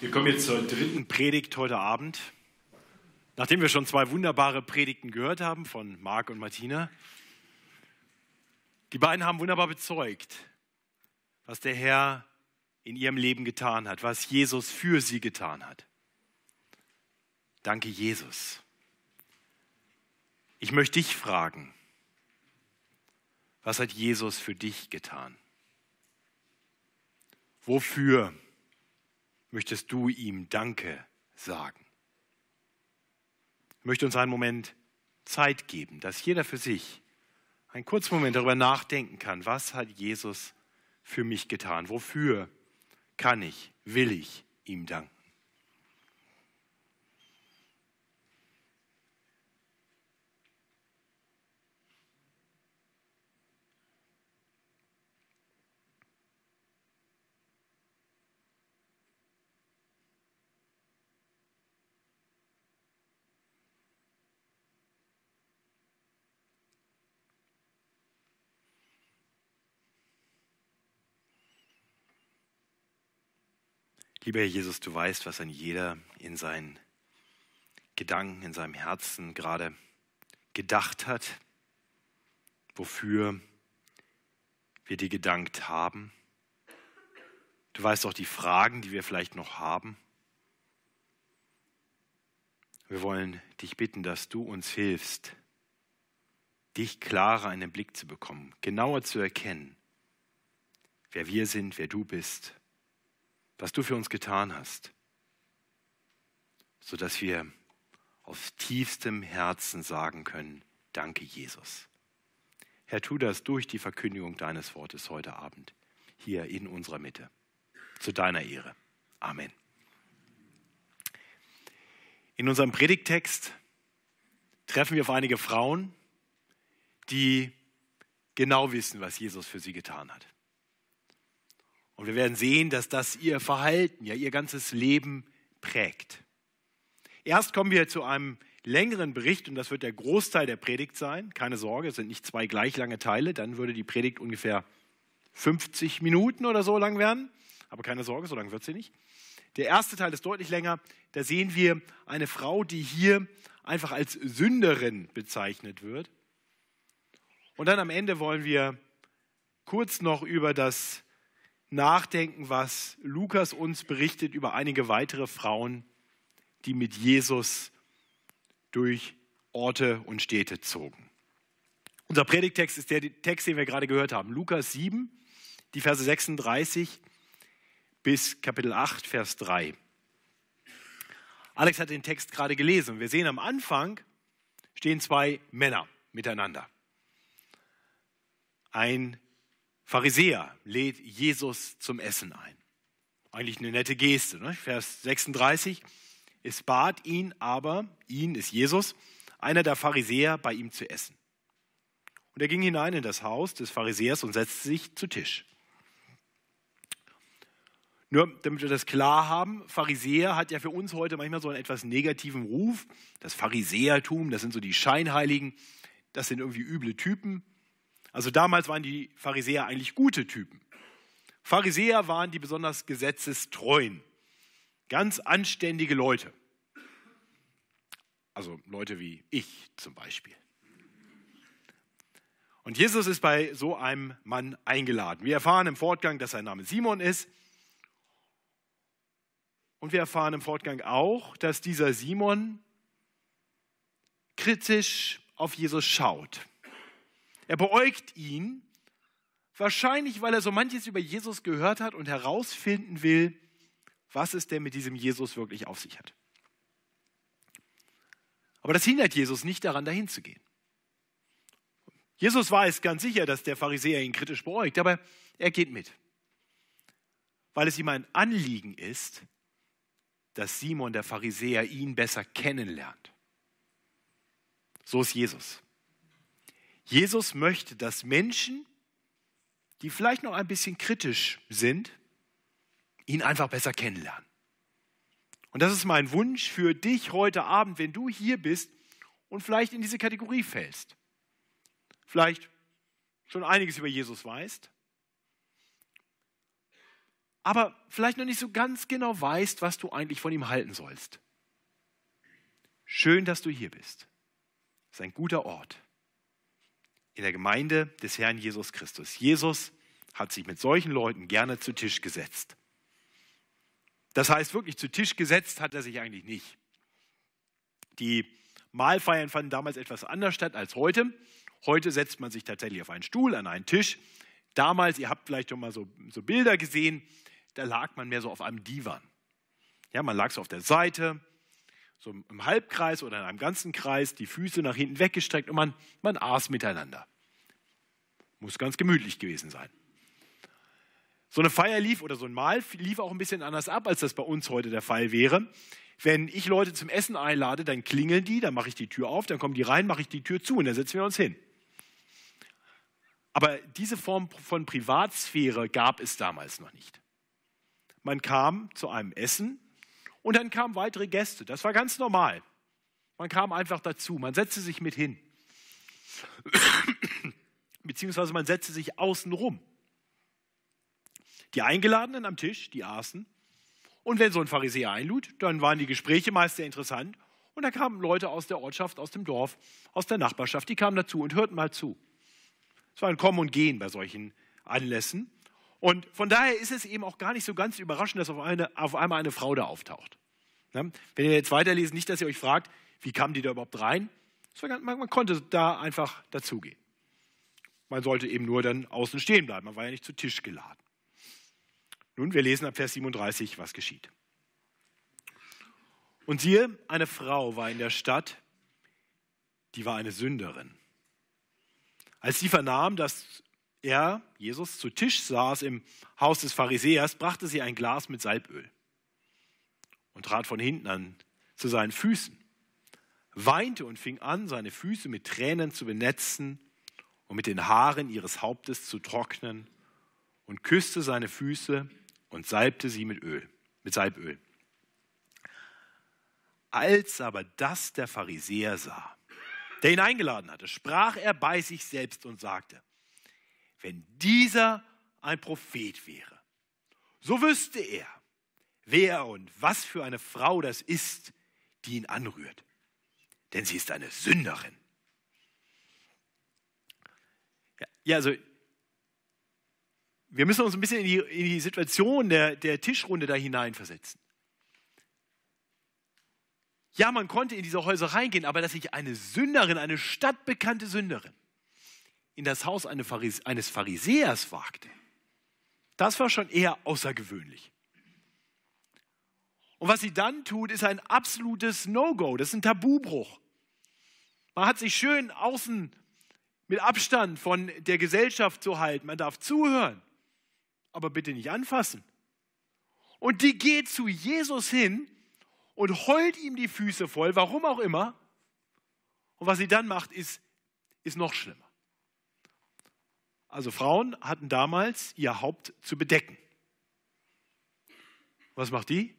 Wir kommen jetzt zur dritten Predigt heute Abend. Nachdem wir schon zwei wunderbare Predigten gehört haben von Marc und Martina, die beiden haben wunderbar bezeugt, was der Herr in ihrem Leben getan hat, was Jesus für sie getan hat. Danke, Jesus. Ich möchte dich fragen, was hat Jesus für dich getan? Wofür möchtest du ihm Danke sagen? Ich möchte uns einen Moment Zeit geben, dass jeder für sich einen kurzen Moment darüber nachdenken kann, was hat Jesus für mich getan? Wofür kann ich, will ich ihm danken? Lieber Herr Jesus, du weißt, was ein jeder in seinen Gedanken, in seinem Herzen gerade gedacht hat, wofür wir dir gedankt haben. Du weißt auch die Fragen, die wir vielleicht noch haben. Wir wollen dich bitten, dass du uns hilfst, dich klarer in den Blick zu bekommen, genauer zu erkennen, wer wir sind, wer du bist was du für uns getan hast, sodass wir aus tiefstem Herzen sagen können, danke Jesus. Herr, tu das durch die Verkündigung deines Wortes heute Abend, hier in unserer Mitte, zu deiner Ehre. Amen. In unserem Predigttext treffen wir auf einige Frauen, die genau wissen, was Jesus für sie getan hat. Und wir werden sehen, dass das ihr Verhalten, ja ihr ganzes Leben prägt. Erst kommen wir zu einem längeren Bericht und das wird der Großteil der Predigt sein. Keine Sorge, es sind nicht zwei gleich lange Teile, dann würde die Predigt ungefähr 50 Minuten oder so lang werden. Aber keine Sorge, so lang wird sie nicht. Der erste Teil ist deutlich länger. Da sehen wir eine Frau, die hier einfach als Sünderin bezeichnet wird. Und dann am Ende wollen wir kurz noch über das nachdenken, was Lukas uns berichtet über einige weitere Frauen, die mit Jesus durch Orte und Städte zogen. Unser Predigtext ist der Text, den wir gerade gehört haben. Lukas 7, die Verse 36 bis Kapitel 8, Vers 3. Alex hat den Text gerade gelesen. Wir sehen am Anfang stehen zwei Männer miteinander. Ein Pharisäer lädt Jesus zum Essen ein. Eigentlich eine nette Geste. Ne? Vers 36. Es bat ihn aber, ihn ist Jesus, einer der Pharisäer bei ihm zu essen. Und er ging hinein in das Haus des Pharisäers und setzte sich zu Tisch. Nur damit wir das klar haben, Pharisäer hat ja für uns heute manchmal so einen etwas negativen Ruf. Das Pharisäertum, das sind so die Scheinheiligen, das sind irgendwie üble Typen. Also damals waren die Pharisäer eigentlich gute Typen. Pharisäer waren die besonders gesetzestreuen, ganz anständige Leute. Also Leute wie ich zum Beispiel. Und Jesus ist bei so einem Mann eingeladen. Wir erfahren im Fortgang, dass sein Name Simon ist. Und wir erfahren im Fortgang auch, dass dieser Simon kritisch auf Jesus schaut. Er beäugt ihn, wahrscheinlich weil er so manches über Jesus gehört hat und herausfinden will, was es denn mit diesem Jesus wirklich auf sich hat. Aber das hindert Jesus nicht daran, dahin zu gehen. Jesus weiß ganz sicher, dass der Pharisäer ihn kritisch beäugt, aber er geht mit, weil es ihm ein Anliegen ist, dass Simon der Pharisäer ihn besser kennenlernt. So ist Jesus. Jesus möchte, dass Menschen, die vielleicht noch ein bisschen kritisch sind, ihn einfach besser kennenlernen. Und das ist mein Wunsch für dich heute Abend, wenn du hier bist und vielleicht in diese Kategorie fällst. Vielleicht schon einiges über Jesus weißt. aber vielleicht noch nicht so ganz genau weißt, was du eigentlich von ihm halten sollst. Schön, dass du hier bist. Das ist ein guter Ort in der Gemeinde des Herrn Jesus Christus. Jesus hat sich mit solchen Leuten gerne zu Tisch gesetzt. Das heißt, wirklich zu Tisch gesetzt hat er sich eigentlich nicht. Die Mahlfeiern fanden damals etwas anders statt als heute. Heute setzt man sich tatsächlich auf einen Stuhl, an einen Tisch. Damals, ihr habt vielleicht schon mal so, so Bilder gesehen, da lag man mehr so auf einem Divan. Ja, man lag so auf der Seite, so im Halbkreis oder in einem ganzen Kreis, die Füße nach hinten weggestreckt und man, man aß miteinander. Muss ganz gemütlich gewesen sein. So eine Feier lief oder so ein Mahl lief auch ein bisschen anders ab, als das bei uns heute der Fall wäre. Wenn ich Leute zum Essen einlade, dann klingeln die, dann mache ich die Tür auf, dann kommen die rein, mache ich die Tür zu und dann setzen wir uns hin. Aber diese Form von Privatsphäre gab es damals noch nicht. Man kam zu einem Essen und dann kamen weitere Gäste. Das war ganz normal. Man kam einfach dazu, man setzte sich mit hin. Beziehungsweise man setzte sich außen rum. Die Eingeladenen am Tisch, die aßen. Und wenn so ein Pharisäer einlud, dann waren die Gespräche meist sehr interessant. Und da kamen Leute aus der Ortschaft, aus dem Dorf, aus der Nachbarschaft, die kamen dazu und hörten mal zu. Es war ein Kommen und Gehen bei solchen Anlässen. Und von daher ist es eben auch gar nicht so ganz überraschend, dass auf, eine, auf einmal eine Frau da auftaucht. Wenn ihr jetzt weiterlesen, nicht, dass ihr euch fragt, wie kam die da überhaupt rein? Man konnte da einfach dazugehen. Man sollte eben nur dann außen stehen bleiben. Man war ja nicht zu Tisch geladen. Nun, wir lesen ab Vers 37, was geschieht. Und siehe, eine Frau war in der Stadt, die war eine Sünderin. Als sie vernahm, dass er, Jesus, zu Tisch saß im Haus des Pharisäers, brachte sie ein Glas mit Salböl und trat von hinten an zu seinen Füßen, weinte und fing an, seine Füße mit Tränen zu benetzen und mit den Haaren ihres Hauptes zu trocknen und küsste seine Füße und salbte sie mit Öl, mit Salböl. Als aber das der Pharisäer sah, der ihn eingeladen hatte, sprach er bei sich selbst und sagte, wenn dieser ein Prophet wäre, so wüsste er, wer und was für eine Frau das ist, die ihn anrührt. Denn sie ist eine Sünderin. Ja, also wir müssen uns ein bisschen in die, in die Situation der, der Tischrunde da hineinversetzen. Ja, man konnte in diese Häuser reingehen, aber dass sich eine Sünderin, eine stadtbekannte Sünderin, in das Haus eines Pharisäers wagte, das war schon eher außergewöhnlich. Und was sie dann tut, ist ein absolutes No-Go, das ist ein Tabubruch. Man hat sich schön außen mit Abstand von der Gesellschaft zu halten, man darf zuhören, aber bitte nicht anfassen. Und die geht zu Jesus hin und heult ihm die Füße voll, warum auch immer. Und was sie dann macht, ist, ist noch schlimmer. Also Frauen hatten damals ihr Haupt zu bedecken. Was macht die?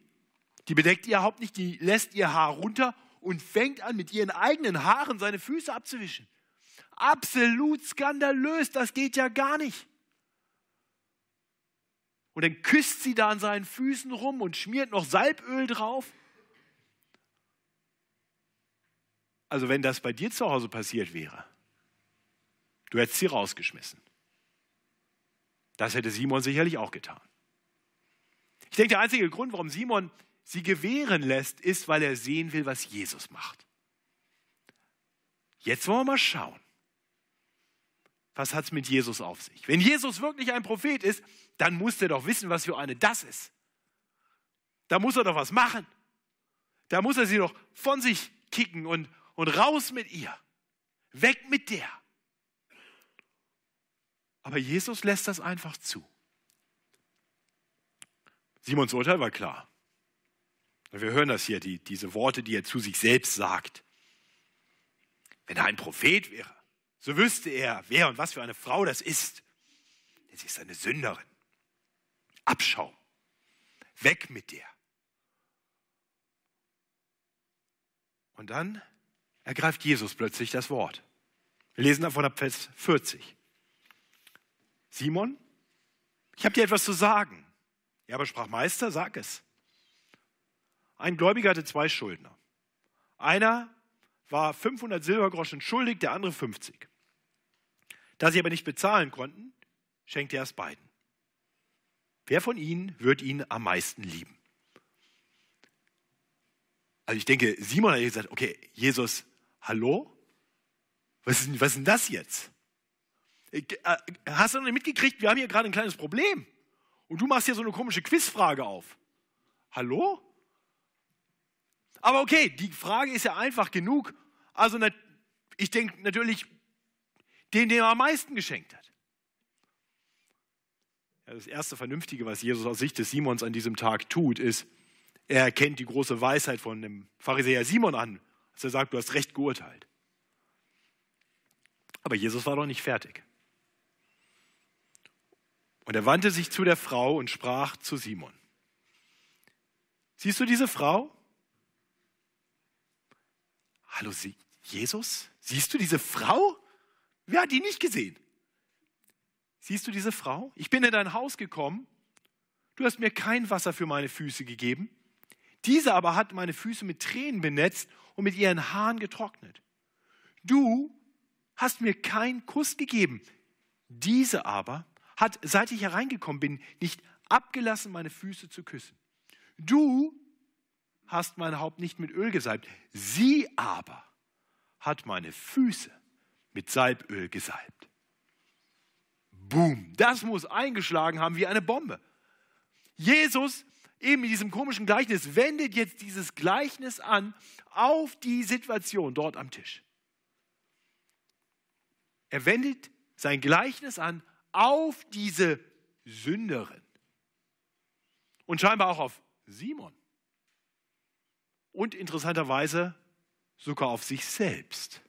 Die bedeckt ihr Haupt nicht, die lässt ihr Haar runter und fängt an, mit ihren eigenen Haaren seine Füße abzuwischen. Absolut skandalös, das geht ja gar nicht. Und dann küsst sie da an seinen Füßen rum und schmiert noch Salböl drauf. Also wenn das bei dir zu Hause passiert wäre, du hättest sie rausgeschmissen. Das hätte Simon sicherlich auch getan. Ich denke, der einzige Grund, warum Simon sie gewähren lässt, ist, weil er sehen will, was Jesus macht. Jetzt wollen wir mal schauen. Was hat es mit Jesus auf sich? Wenn Jesus wirklich ein Prophet ist, dann muss er doch wissen, was für eine das ist. Da muss er doch was machen. Da muss er sie doch von sich kicken und, und raus mit ihr. Weg mit der. Aber Jesus lässt das einfach zu. Simons Urteil war klar. Wir hören das hier, die, diese Worte, die er zu sich selbst sagt. Wenn er ein Prophet wäre, so wüsste er, wer und was für eine Frau das ist. Denn sie ist eine Sünderin. Abschau. Weg mit dir. Und dann ergreift Jesus plötzlich das Wort. Wir lesen davon ab Vers 40. Simon, ich habe dir etwas zu sagen. Ja, aber sprach Meister, sag es. Ein Gläubiger hatte zwei Schuldner. Einer war 500 Silbergroschen schuldig, der andere 50. Da sie aber nicht bezahlen konnten, schenkte er es beiden. Wer von ihnen wird ihn am meisten lieben? Also ich denke, Simon hat gesagt, okay, Jesus, hallo? Was ist, was ist denn das jetzt? Äh, hast du noch nicht mitgekriegt, wir haben hier gerade ein kleines Problem. Und du machst hier so eine komische Quizfrage auf. Hallo? Aber okay, die Frage ist ja einfach genug. Also ich denke natürlich, den, den er am meisten geschenkt hat. Das erste Vernünftige, was Jesus aus Sicht des Simons an diesem Tag tut, ist, er erkennt die große Weisheit von dem Pharisäer Simon an, als er sagt, du hast recht geurteilt. Aber Jesus war noch nicht fertig. Und er wandte sich zu der Frau und sprach zu Simon. Siehst du diese Frau? Hallo, Sie, Jesus? Siehst du diese Frau? Wer hat die nicht gesehen? Siehst du diese Frau? Ich bin in dein Haus gekommen. Du hast mir kein Wasser für meine Füße gegeben. Diese aber hat meine Füße mit Tränen benetzt und mit ihren Haaren getrocknet. Du hast mir keinen Kuss gegeben. Diese aber hat, seit ich hereingekommen bin, nicht abgelassen, meine Füße zu küssen. Du hast mein Haupt nicht mit Öl gesalbt. Sie aber hat meine Füße mit Salböl gesalbt. Boom, das muss eingeschlagen haben wie eine Bombe. Jesus, eben in diesem komischen Gleichnis, wendet jetzt dieses Gleichnis an auf die Situation dort am Tisch. Er wendet sein Gleichnis an auf diese Sünderin. Und scheinbar auch auf Simon. Und interessanterweise sogar auf sich selbst.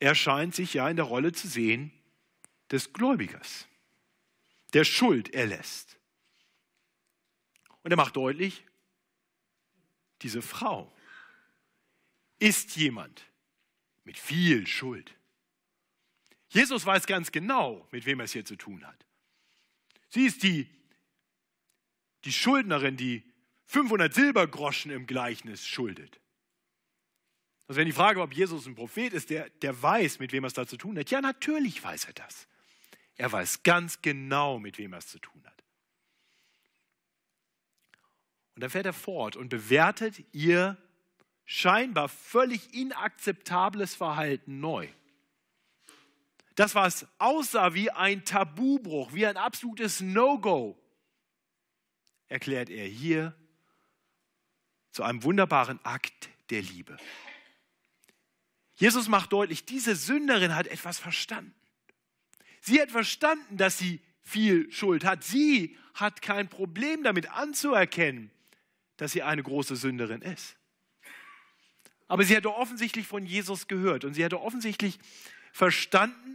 Er scheint sich ja in der Rolle zu sehen des Gläubigers, der Schuld erlässt. Und er macht deutlich, diese Frau ist jemand mit viel Schuld. Jesus weiß ganz genau, mit wem er es hier zu tun hat. Sie ist die, die Schuldnerin, die 500 Silbergroschen im Gleichnis schuldet. Also wenn die Frage, ob Jesus ein Prophet ist, der, der weiß, mit wem er es da zu tun hat. Ja, natürlich weiß er das. Er weiß ganz genau, mit wem er es zu tun hat. Und dann fährt er fort und bewertet ihr scheinbar völlig inakzeptables Verhalten neu. Das, was aussah wie ein Tabubruch, wie ein absolutes No-Go, erklärt er hier zu einem wunderbaren Akt der Liebe. Jesus macht deutlich, diese Sünderin hat etwas verstanden. Sie hat verstanden, dass sie viel Schuld hat. Sie hat kein Problem damit anzuerkennen, dass sie eine große Sünderin ist. Aber sie hatte offensichtlich von Jesus gehört und sie hatte offensichtlich verstanden,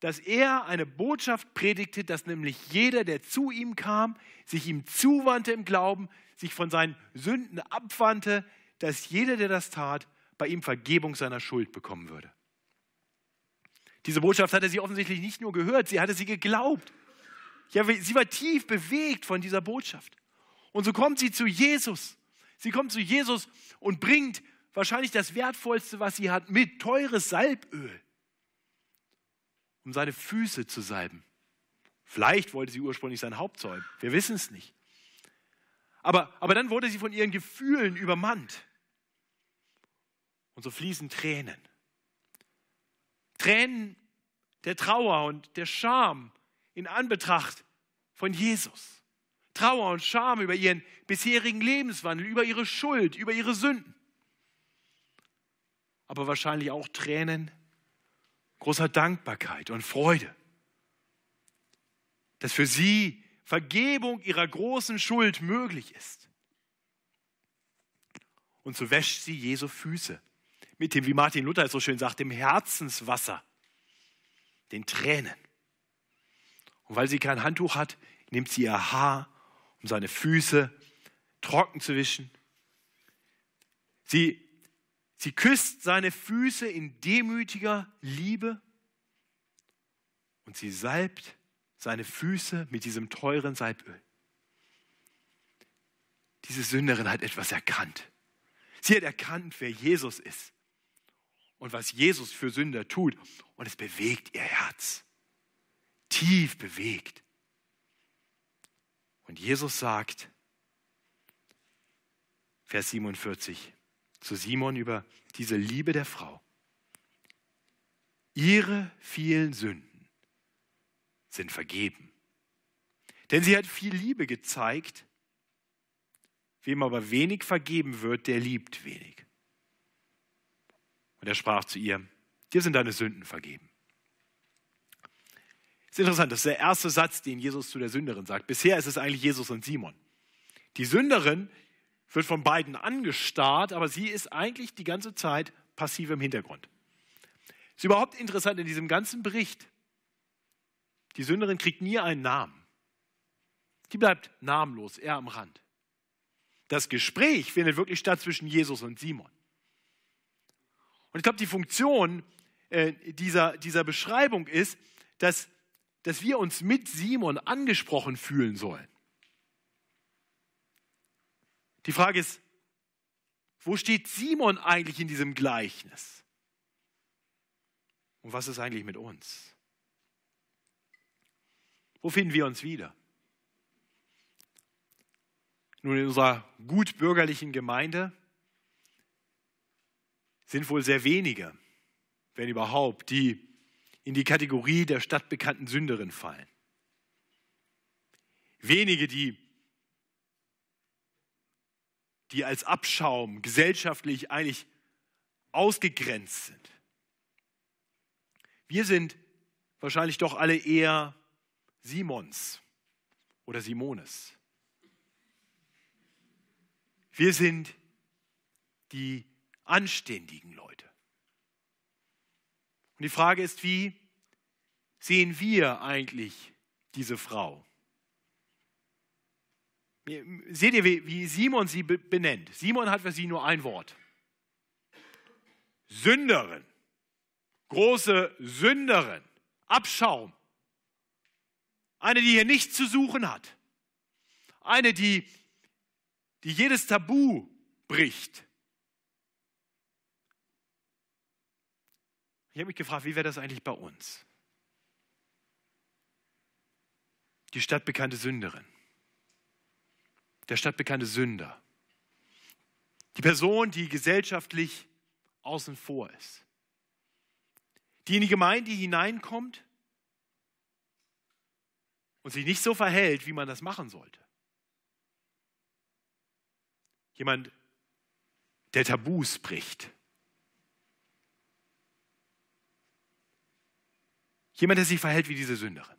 dass er eine Botschaft predigte, dass nämlich jeder, der zu ihm kam, sich ihm zuwandte im Glauben, sich von seinen Sünden abwandte, dass jeder, der das tat, bei ihm Vergebung seiner Schuld bekommen würde. Diese Botschaft hatte sie offensichtlich nicht nur gehört, sie hatte sie geglaubt. Ja, sie war tief bewegt von dieser Botschaft. Und so kommt sie zu Jesus. Sie kommt zu Jesus und bringt wahrscheinlich das Wertvollste, was sie hat, mit teures Salböl um seine Füße zu salben. Vielleicht wollte sie ursprünglich sein Haupt säuben. Wir wissen es nicht. Aber, aber dann wurde sie von ihren Gefühlen übermannt. Und so fließen Tränen. Tränen der Trauer und der Scham in Anbetracht von Jesus. Trauer und Scham über ihren bisherigen Lebenswandel, über ihre Schuld, über ihre Sünden. Aber wahrscheinlich auch Tränen großer Dankbarkeit und Freude, dass für sie Vergebung ihrer großen Schuld möglich ist. Und so wäscht sie Jesu Füße mit dem, wie Martin Luther es so schön sagt, dem Herzenswasser, den Tränen. Und weil sie kein Handtuch hat, nimmt sie ihr Haar, um seine Füße trocken zu wischen. Sie Sie küsst seine Füße in demütiger Liebe und sie salbt seine Füße mit diesem teuren Salböl. Diese Sünderin hat etwas erkannt. Sie hat erkannt, wer Jesus ist und was Jesus für Sünder tut. Und es bewegt ihr Herz. Tief bewegt. Und Jesus sagt, Vers 47, zu Simon über diese Liebe der Frau. Ihre vielen Sünden sind vergeben. Denn sie hat viel Liebe gezeigt. Wem aber wenig vergeben wird, der liebt wenig. Und er sprach zu ihr, dir sind deine Sünden vergeben. Das ist interessant, das ist der erste Satz, den Jesus zu der Sünderin sagt. Bisher ist es eigentlich Jesus und Simon. Die Sünderin wird von beiden angestarrt, aber sie ist eigentlich die ganze Zeit passiv im Hintergrund. Ist überhaupt interessant in diesem ganzen Bericht. Die Sünderin kriegt nie einen Namen. Die bleibt namenlos, eher am Rand. Das Gespräch findet wirklich statt zwischen Jesus und Simon. Und ich glaube, die Funktion äh, dieser, dieser Beschreibung ist, dass, dass wir uns mit Simon angesprochen fühlen sollen. Die Frage ist, wo steht Simon eigentlich in diesem Gleichnis? Und was ist eigentlich mit uns? Wo finden wir uns wieder? Nun, in unserer gutbürgerlichen Gemeinde sind wohl sehr wenige, wenn überhaupt, die in die Kategorie der stadtbekannten Sünderin fallen. Wenige, die, die als Abschaum gesellschaftlich eigentlich ausgegrenzt sind. Wir sind wahrscheinlich doch alle eher Simons oder Simones. Wir sind die anständigen Leute. Und die Frage ist, wie sehen wir eigentlich diese Frau? Seht ihr, wie Simon sie benennt? Simon hat für sie nur ein Wort. Sünderin. Große Sünderin. Abschaum. Eine, die hier nichts zu suchen hat. Eine, die, die jedes Tabu bricht. Ich habe mich gefragt, wie wäre das eigentlich bei uns? Die stadtbekannte Sünderin, der stadtbekannte Sünder, die Person, die gesellschaftlich außen vor ist, die in die Gemeinde hineinkommt und sich nicht so verhält, wie man das machen sollte. Jemand, der Tabus bricht, Jemand, der sich verhält wie diese Sünderin.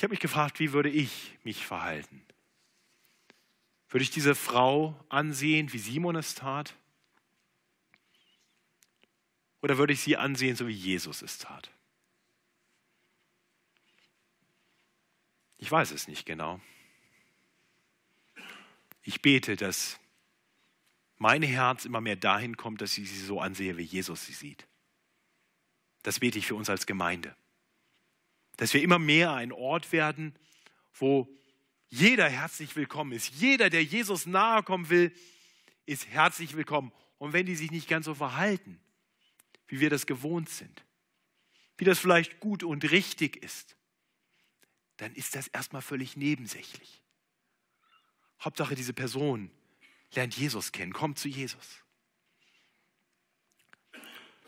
Ich habe mich gefragt, wie würde ich mich verhalten? Würde ich diese Frau ansehen, wie Simon es tat? Oder würde ich sie ansehen, so wie Jesus es tat? Ich weiß es nicht genau. Ich bete, dass mein Herz immer mehr dahin kommt, dass ich sie so ansehe, wie Jesus sie sieht. Das bete ich für uns als Gemeinde. Dass wir immer mehr ein Ort werden, wo jeder herzlich willkommen ist. Jeder, der Jesus nahe kommen will, ist herzlich willkommen. Und wenn die sich nicht ganz so verhalten, wie wir das gewohnt sind, wie das vielleicht gut und richtig ist, dann ist das erstmal völlig nebensächlich. Hauptsache, diese Person lernt Jesus kennen, kommt zu Jesus.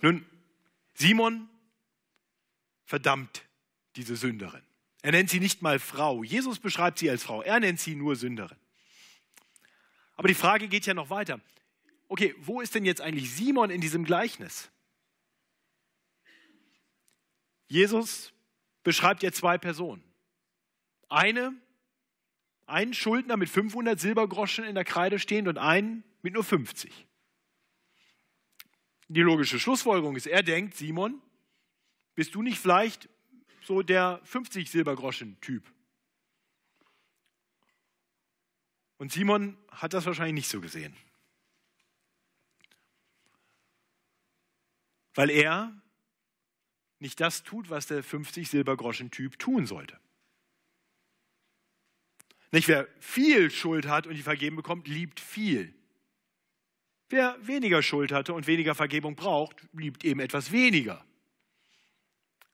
Nun, Simon verdammt diese Sünderin. Er nennt sie nicht mal Frau. Jesus beschreibt sie als Frau. Er nennt sie nur Sünderin. Aber die Frage geht ja noch weiter. Okay, wo ist denn jetzt eigentlich Simon in diesem Gleichnis? Jesus beschreibt ja zwei Personen. Eine einen Schuldner mit 500 Silbergroschen in der Kreide stehend und einen mit nur 50. Die logische Schlussfolgerung ist, er denkt, Simon, bist du nicht vielleicht so der 50 Silbergroschen-Typ? Und Simon hat das wahrscheinlich nicht so gesehen. weil er nicht das tut, was der 50 Silbergroschen-Typ tun sollte. Nicht wer viel Schuld hat und die vergeben bekommt, liebt viel. Wer weniger Schuld hatte und weniger Vergebung braucht, liebt eben etwas weniger.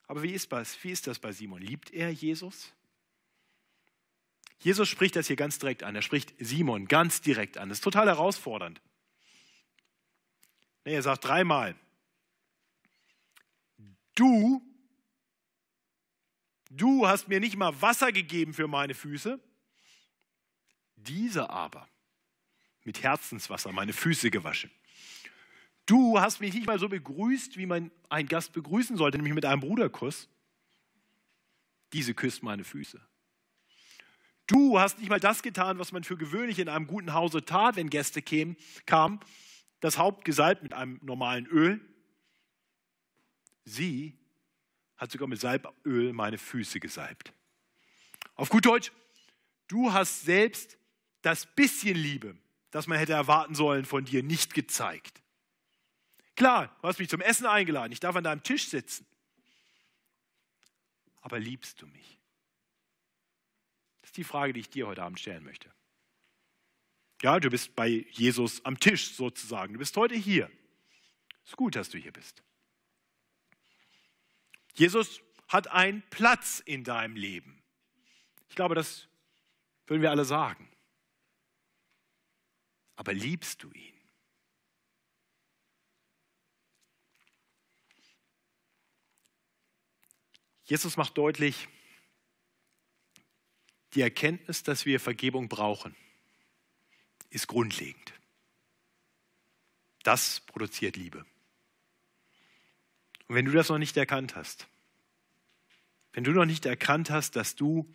Aber wie ist das? Wie ist das bei Simon? Liebt er Jesus? Jesus spricht das hier ganz direkt an. Er spricht Simon ganz direkt an. Das ist total herausfordernd. er sagt dreimal, du, du hast mir nicht mal Wasser gegeben für meine Füße, diese aber mit Herzenswasser meine Füße gewaschen. Du hast mich nicht mal so begrüßt, wie man einen Gast begrüßen sollte, nämlich mit einem Bruderkuss. Diese küsst meine Füße. Du hast nicht mal das getan, was man für gewöhnlich in einem guten Hause tat, wenn Gäste kämen, kamen, das Haupt gesalbt mit einem normalen Öl. Sie hat sogar mit Salböl meine Füße gesalbt. Auf gut Deutsch, du hast selbst das bisschen Liebe, das man hätte erwarten sollen von dir, nicht gezeigt. Klar, du hast mich zum Essen eingeladen, ich darf an deinem Tisch sitzen. Aber liebst du mich? Das ist die Frage, die ich dir heute Abend stellen möchte. Ja, du bist bei Jesus am Tisch sozusagen. Du bist heute hier. Es ist gut, dass du hier bist. Jesus hat einen Platz in deinem Leben. Ich glaube, das würden wir alle sagen aber liebst du ihn? Jesus macht deutlich, die Erkenntnis, dass wir Vergebung brauchen, ist grundlegend. Das produziert Liebe. Und wenn du das noch nicht erkannt hast, wenn du noch nicht erkannt hast, dass du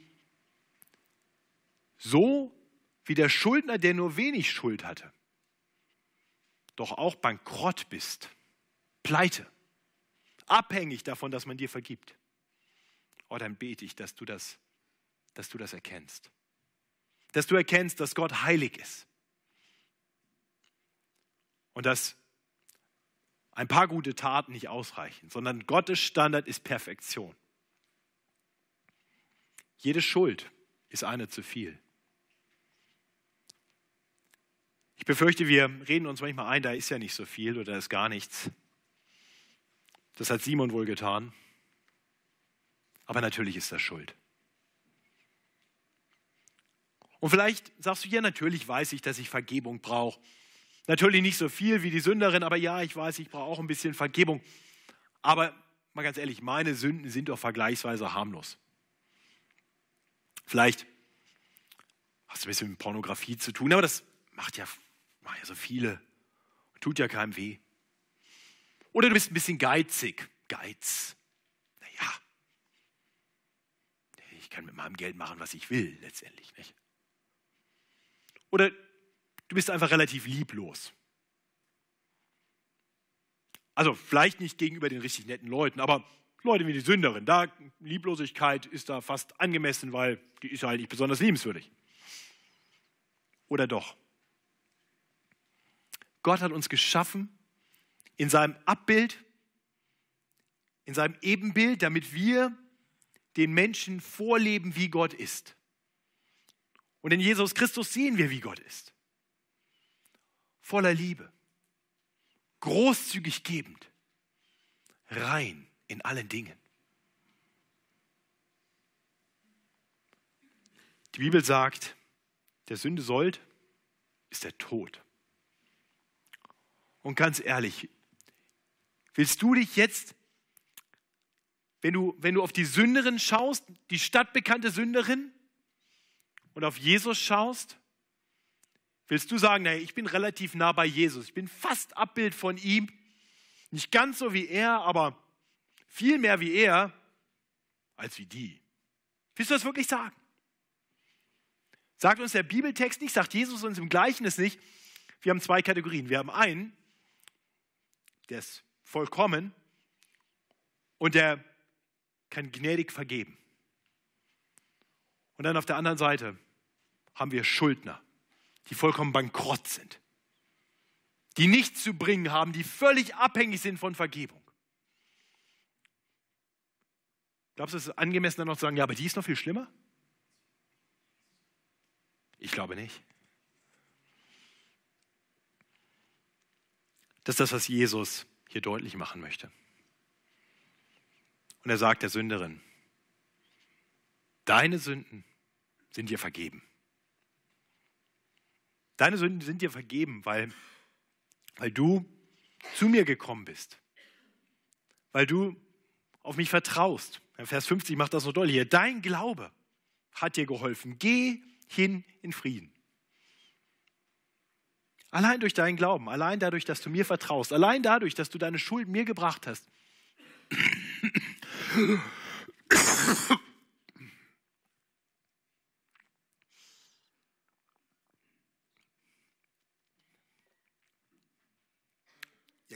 so wie der Schuldner, der nur wenig Schuld hatte, doch auch bankrott bist, pleite, abhängig davon, dass man dir vergibt. Oh, dann bete ich, dass du das, dass du das erkennst. Dass du erkennst, dass Gott heilig ist. Und dass ein paar gute Taten nicht ausreichen, sondern Gottes Standard ist Perfektion. Jede Schuld ist eine zu viel. Ich befürchte, wir reden uns manchmal ein, da ist ja nicht so viel oder da ist gar nichts. Das hat Simon wohl getan. Aber natürlich ist das Schuld. Und vielleicht sagst du, ja, natürlich weiß ich, dass ich Vergebung brauche. Natürlich nicht so viel wie die Sünderin, aber ja, ich weiß, ich brauche auch ein bisschen Vergebung. Aber mal ganz ehrlich, meine Sünden sind doch vergleichsweise harmlos. Vielleicht hast du ein bisschen mit Pornografie zu tun, aber das macht ja Machen ja so viele. Tut ja keinem weh. Oder du bist ein bisschen geizig. Geiz. Naja. Ich kann mit meinem Geld machen, was ich will, letztendlich. Nicht? Oder du bist einfach relativ lieblos. Also vielleicht nicht gegenüber den richtig netten Leuten, aber Leute wie die Sünderin, da Lieblosigkeit ist da fast angemessen, weil die ist halt nicht besonders liebenswürdig. Oder doch? Gott hat uns geschaffen in seinem Abbild, in seinem Ebenbild, damit wir den Menschen vorleben, wie Gott ist. Und in Jesus Christus sehen wir, wie Gott ist. Voller Liebe, großzügig gebend, rein in allen Dingen. Die Bibel sagt, der Sünde sollt ist der Tod. Und ganz ehrlich, willst du dich jetzt, wenn du, wenn du auf die Sünderin schaust, die stadtbekannte Sünderin, und auf Jesus schaust, willst du sagen, naja, ich bin relativ nah bei Jesus, ich bin fast Abbild von ihm, nicht ganz so wie er, aber viel mehr wie er, als wie die. Willst du das wirklich sagen? Sagt uns der Bibeltext nicht, sagt Jesus uns im Gleichnis nicht. Wir haben zwei Kategorien. Wir haben einen, der ist vollkommen und der kann gnädig vergeben. Und dann auf der anderen Seite haben wir Schuldner, die vollkommen bankrott sind, die nichts zu bringen haben, die völlig abhängig sind von Vergebung. Glaubst du, es ist angemessen, dann noch zu sagen, ja, aber die ist noch viel schlimmer? Ich glaube nicht. Das ist das, was Jesus hier deutlich machen möchte. Und er sagt der Sünderin, deine Sünden sind dir vergeben. Deine Sünden sind dir vergeben, weil, weil du zu mir gekommen bist. Weil du auf mich vertraust. Vers 50 macht das so deutlich. Dein Glaube hat dir geholfen. Geh hin in Frieden. Allein durch deinen Glauben, allein dadurch, dass du mir vertraust, allein dadurch, dass du deine Schuld mir gebracht hast. Ihr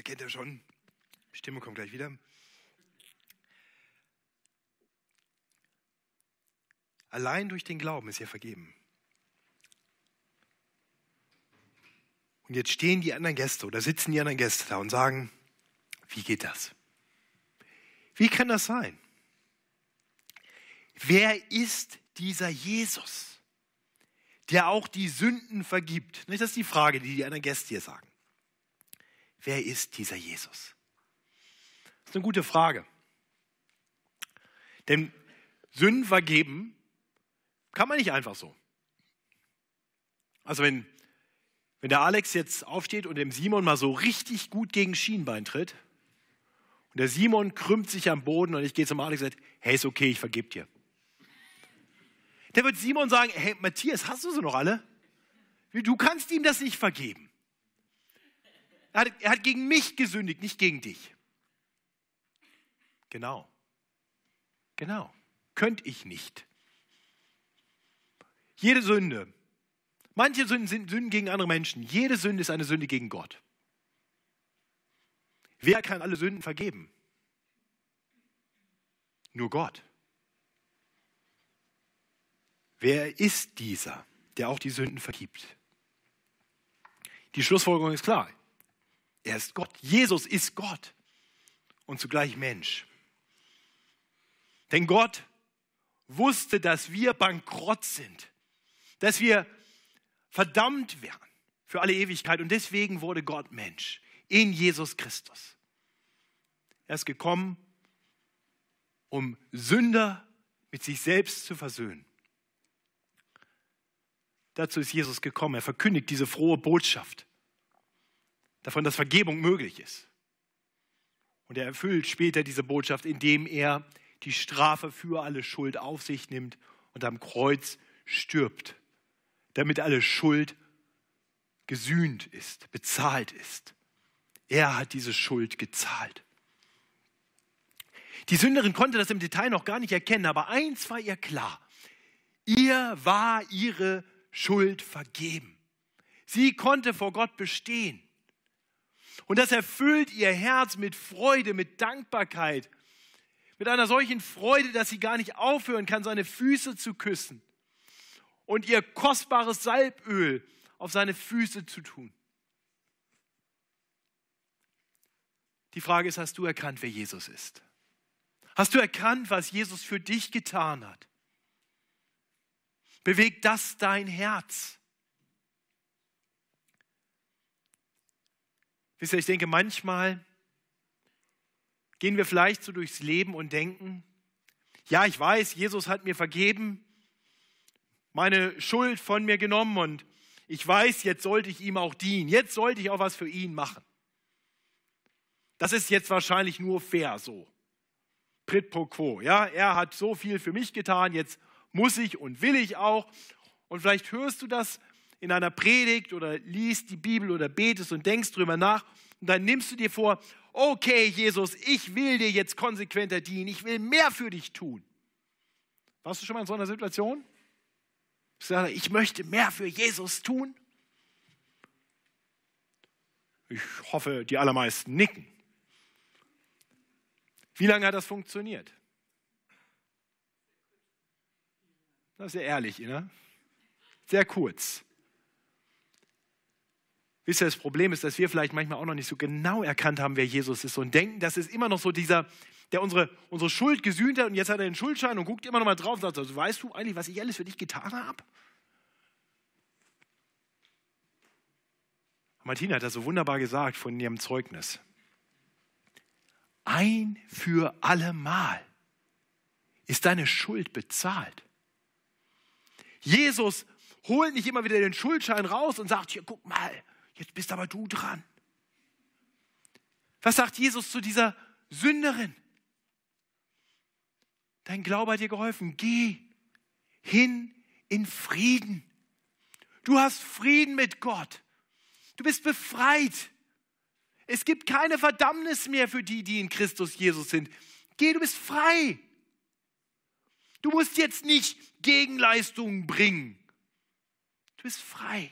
kennt ja schon, Stimme kommt gleich wieder. Allein durch den Glauben ist ihr vergeben. Und jetzt stehen die anderen Gäste oder sitzen die anderen Gäste da und sagen, wie geht das? Wie kann das sein? Wer ist dieser Jesus, der auch die Sünden vergibt? Das ist die Frage, die die anderen Gäste hier sagen. Wer ist dieser Jesus? Das ist eine gute Frage. Denn Sünden vergeben kann man nicht einfach so. Also wenn wenn der Alex jetzt aufsteht und dem Simon mal so richtig gut gegen Schienbein tritt und der Simon krümmt sich am Boden und ich gehe zum Alex und sage, hey, ist okay, ich vergib dir. Der wird Simon sagen, hey, Matthias, hast du sie noch alle? Du kannst ihm das nicht vergeben. Er hat, er hat gegen mich gesündigt, nicht gegen dich. Genau. Genau. Könnte ich nicht. Jede Sünde, Manche Sünden sind Sünden gegen andere Menschen. Jede Sünde ist eine Sünde gegen Gott. Wer kann alle Sünden vergeben? Nur Gott. Wer ist dieser, der auch die Sünden vergibt? Die Schlussfolgerung ist klar. Er ist Gott. Jesus ist Gott und zugleich Mensch. Denn Gott wusste, dass wir bankrott sind, dass wir verdammt werden für alle Ewigkeit. Und deswegen wurde Gott Mensch in Jesus Christus. Er ist gekommen, um Sünder mit sich selbst zu versöhnen. Dazu ist Jesus gekommen. Er verkündigt diese frohe Botschaft davon, dass Vergebung möglich ist. Und er erfüllt später diese Botschaft, indem er die Strafe für alle Schuld auf sich nimmt und am Kreuz stirbt damit alle Schuld gesühnt ist, bezahlt ist. Er hat diese Schuld gezahlt. Die Sünderin konnte das im Detail noch gar nicht erkennen, aber eins war ihr klar. Ihr war ihre Schuld vergeben. Sie konnte vor Gott bestehen. Und das erfüllt ihr Herz mit Freude, mit Dankbarkeit, mit einer solchen Freude, dass sie gar nicht aufhören kann, seine Füße zu küssen und ihr kostbares Salböl auf seine Füße zu tun. Die Frage ist, hast du erkannt, wer Jesus ist? Hast du erkannt, was Jesus für dich getan hat? Bewegt das dein Herz? Wisst ihr, ich denke, manchmal gehen wir vielleicht so durchs Leben und denken, ja, ich weiß, Jesus hat mir vergeben, meine Schuld von mir genommen und ich weiß, jetzt sollte ich ihm auch dienen. Jetzt sollte ich auch was für ihn machen. Das ist jetzt wahrscheinlich nur fair so. Prit pro quo. Ja, er hat so viel für mich getan, jetzt muss ich und will ich auch. Und vielleicht hörst du das in einer Predigt oder liest die Bibel oder betest und denkst drüber nach und dann nimmst du dir vor, okay, Jesus, ich will dir jetzt konsequenter dienen, ich will mehr für dich tun. Warst du schon mal in so einer Situation? Ich möchte mehr für Jesus tun. Ich hoffe, die allermeisten nicken. Wie lange hat das funktioniert? Das ist ja ehrlich, ne? Sehr kurz. Wisst ihr, das Problem ist, dass wir vielleicht manchmal auch noch nicht so genau erkannt haben, wer Jesus ist und denken, das ist immer noch so dieser, der unsere, unsere Schuld gesühnt hat und jetzt hat er den Schuldschein und guckt immer noch mal drauf und sagt, also, weißt du eigentlich, was ich alles für dich getan habe? Martina hat das so wunderbar gesagt von ihrem Zeugnis. Ein für allemal ist deine Schuld bezahlt. Jesus holt nicht immer wieder den Schuldschein raus und sagt, hier, guck mal, jetzt bist aber du dran. Was sagt Jesus zu dieser Sünderin? Dein Glaube hat dir geholfen. Geh hin in Frieden. Du hast Frieden mit Gott. Du bist befreit. Es gibt keine Verdammnis mehr für die, die in Christus Jesus sind. Geh, du bist frei. Du musst jetzt nicht Gegenleistungen bringen. Du bist frei.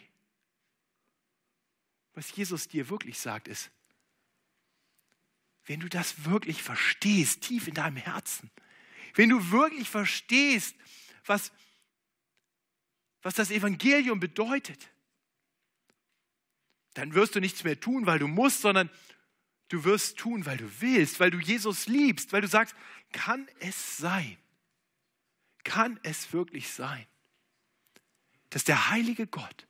Was Jesus dir wirklich sagt, ist, wenn du das wirklich verstehst, tief in deinem Herzen, wenn du wirklich verstehst, was, was das Evangelium bedeutet, dann wirst du nichts mehr tun, weil du musst, sondern du wirst tun, weil du willst, weil du Jesus liebst, weil du sagst, kann es sein? Kann es wirklich sein, dass der heilige Gott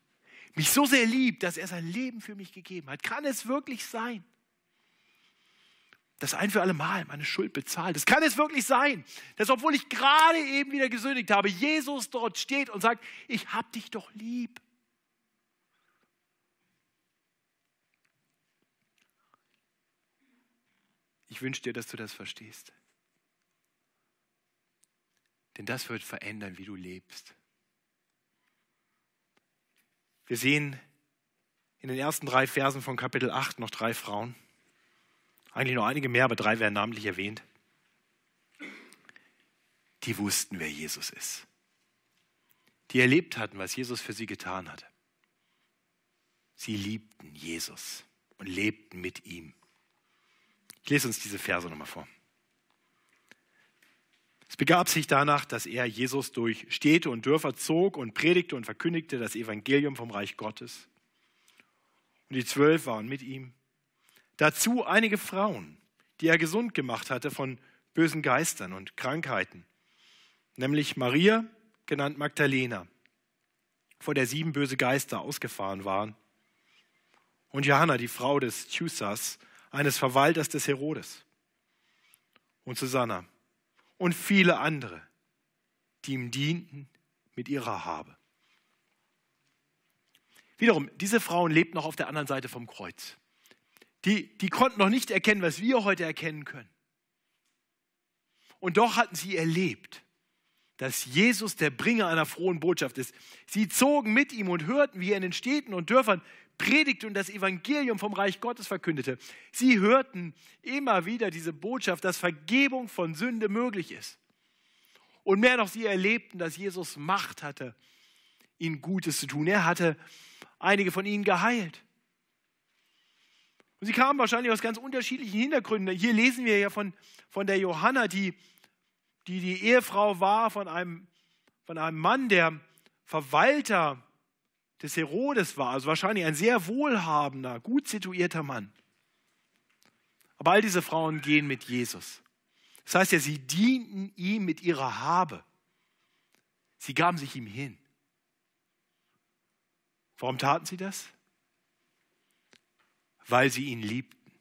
mich so sehr liebt, dass er sein Leben für mich gegeben hat? Kann es wirklich sein? dass ein für alle Mal meine Schuld bezahlt. Es kann es wirklich sein, dass obwohl ich gerade eben wieder gesündigt habe, Jesus dort steht und sagt, ich habe dich doch lieb. Ich wünsche dir, dass du das verstehst. Denn das wird verändern, wie du lebst. Wir sehen in den ersten drei Versen von Kapitel 8 noch drei Frauen. Eigentlich noch einige mehr, aber drei werden namentlich erwähnt. Die wussten, wer Jesus ist. Die erlebt hatten, was Jesus für sie getan hatte. Sie liebten Jesus und lebten mit ihm. Ich lese uns diese Verse nochmal vor. Es begab sich danach, dass er Jesus durch Städte und Dörfer zog und predigte und verkündigte das Evangelium vom Reich Gottes. Und die zwölf waren mit ihm. Dazu einige Frauen, die er gesund gemacht hatte von bösen Geistern und Krankheiten, nämlich Maria, genannt Magdalena, vor der sieben böse Geister ausgefahren waren, und Johanna, die Frau des Chusas, eines Verwalters des Herodes und Susanna und viele andere, die ihm dienten mit ihrer Habe. Wiederum, diese Frauen lebten noch auf der anderen Seite vom Kreuz. Die, die konnten noch nicht erkennen, was wir heute erkennen können. Und doch hatten sie erlebt, dass Jesus der Bringer einer frohen Botschaft ist. Sie zogen mit ihm und hörten, wie er in den Städten und Dörfern predigte und das Evangelium vom Reich Gottes verkündete. Sie hörten immer wieder diese Botschaft, dass Vergebung von Sünde möglich ist. Und mehr noch, sie erlebten, dass Jesus Macht hatte, ihnen Gutes zu tun. Er hatte einige von ihnen geheilt. Und sie kamen wahrscheinlich aus ganz unterschiedlichen Hintergründen. Hier lesen wir ja von, von der Johanna, die, die die Ehefrau war von einem, von einem Mann, der Verwalter des Herodes war, also wahrscheinlich ein sehr wohlhabender, gut situierter Mann. Aber all diese Frauen gehen mit Jesus. Das heißt ja, sie dienten ihm mit ihrer Habe. Sie gaben sich ihm hin. Warum taten sie das? Weil sie ihn liebten.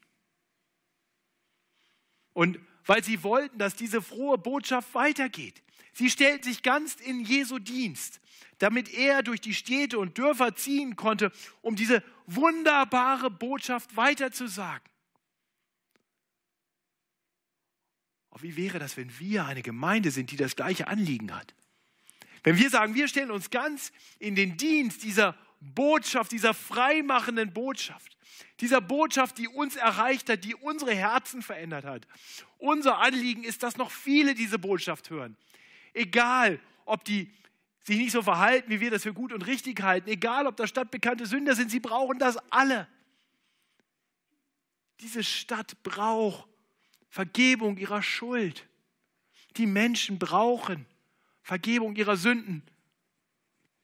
Und weil sie wollten, dass diese frohe Botschaft weitergeht. Sie stellten sich ganz in Jesu Dienst damit er durch die Städte und Dörfer ziehen konnte, um diese wunderbare Botschaft weiterzusagen. Oh, wie wäre das, wenn wir eine Gemeinde sind, die das gleiche Anliegen hat? Wenn wir sagen, wir stellen uns ganz in den Dienst dieser Botschaft, dieser freimachenden Botschaft, dieser Botschaft, die uns erreicht hat, die unsere Herzen verändert hat. Unser Anliegen ist, dass noch viele diese Botschaft hören. Egal, ob die sich nicht so verhalten, wie wir das für gut und richtig halten, egal ob das stadtbekannte Sünder sind, sie brauchen das alle. Diese Stadt braucht Vergebung ihrer Schuld. Die Menschen brauchen Vergebung ihrer Sünden.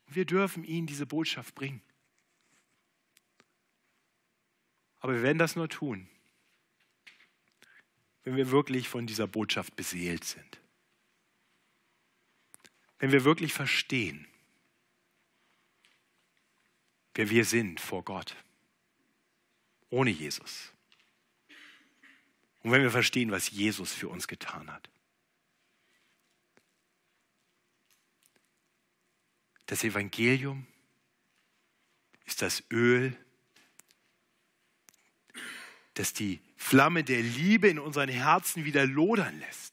Wir dürfen ihnen diese Botschaft bringen. Aber wir werden das nur tun, wenn wir wirklich von dieser Botschaft beseelt sind. Wenn wir wirklich verstehen, wer wir sind vor Gott, ohne Jesus. Und wenn wir verstehen, was Jesus für uns getan hat. Das Evangelium ist das Öl, das die Flamme der Liebe in unseren Herzen wieder lodern lässt.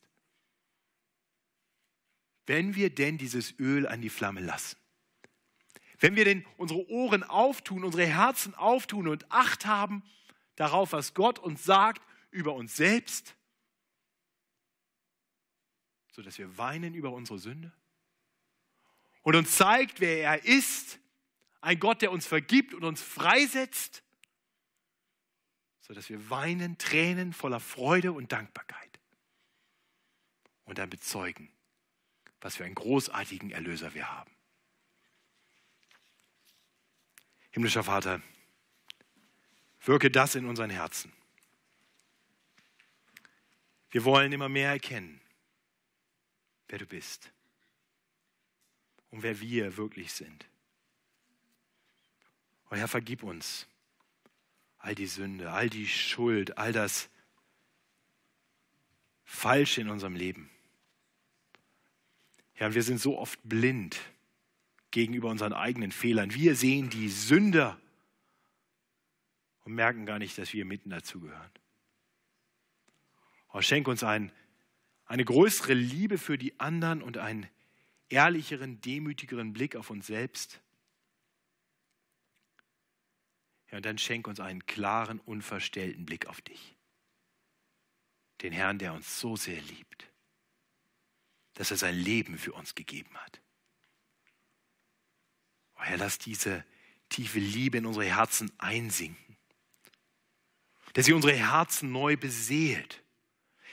Wenn wir denn dieses Öl an die Flamme lassen. Wenn wir denn unsere Ohren auftun, unsere Herzen auftun und Acht haben darauf, was Gott uns sagt über uns selbst, sodass wir weinen über unsere Sünde und uns zeigt, wer er ist, ein Gott, der uns vergibt und uns freisetzt, sodass wir weinen, Tränen voller Freude und Dankbarkeit und dann bezeugen, was für einen großartigen Erlöser wir haben. Himmlischer Vater, wirke das in unseren Herzen. Wir wollen immer mehr erkennen, wer du bist und wer wir wirklich sind. Und Herr, vergib uns all die Sünde, all die Schuld, all das Falsche in unserem Leben. Herr, wir sind so oft blind gegenüber unseren eigenen Fehlern. Wir sehen die Sünder und merken gar nicht, dass wir mitten dazugehören. Oh, schenk uns ein, eine größere Liebe für die anderen und einen ehrlicheren, demütigeren Blick auf uns selbst. Ja, und dann schenk uns einen klaren, unverstellten Blick auf dich. Den Herrn, der uns so sehr liebt, dass er sein Leben für uns gegeben hat. Oh Herr, lass diese tiefe Liebe in unsere Herzen einsinken. Dass sie unsere Herzen neu beseelt.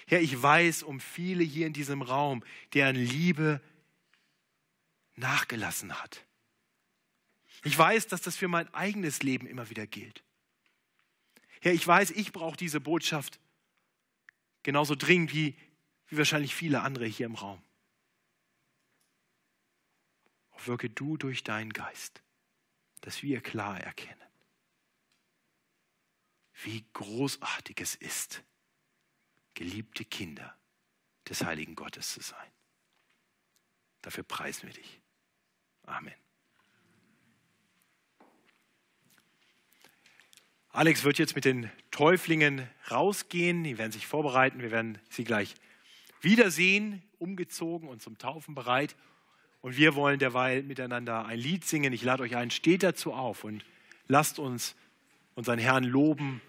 Herr, ich weiß um viele hier in diesem Raum, deren Liebe nachgelassen hat. Ich weiß, dass das für mein eigenes Leben immer wieder gilt. Herr, ich weiß, ich brauche diese Botschaft genauso dringend wie, wie wahrscheinlich viele andere hier im Raum wirke du durch deinen Geist, dass wir klar erkennen, wie großartig es ist, geliebte Kinder des heiligen Gottes zu sein. Dafür preisen wir dich. Amen. Alex wird jetzt mit den Täuflingen rausgehen. Die werden sich vorbereiten. Wir werden sie gleich wiedersehen, umgezogen und zum Taufen bereit. Und wir wollen derweil miteinander ein Lied singen. Ich lade euch ein, steht dazu auf und lasst uns unseren Herrn loben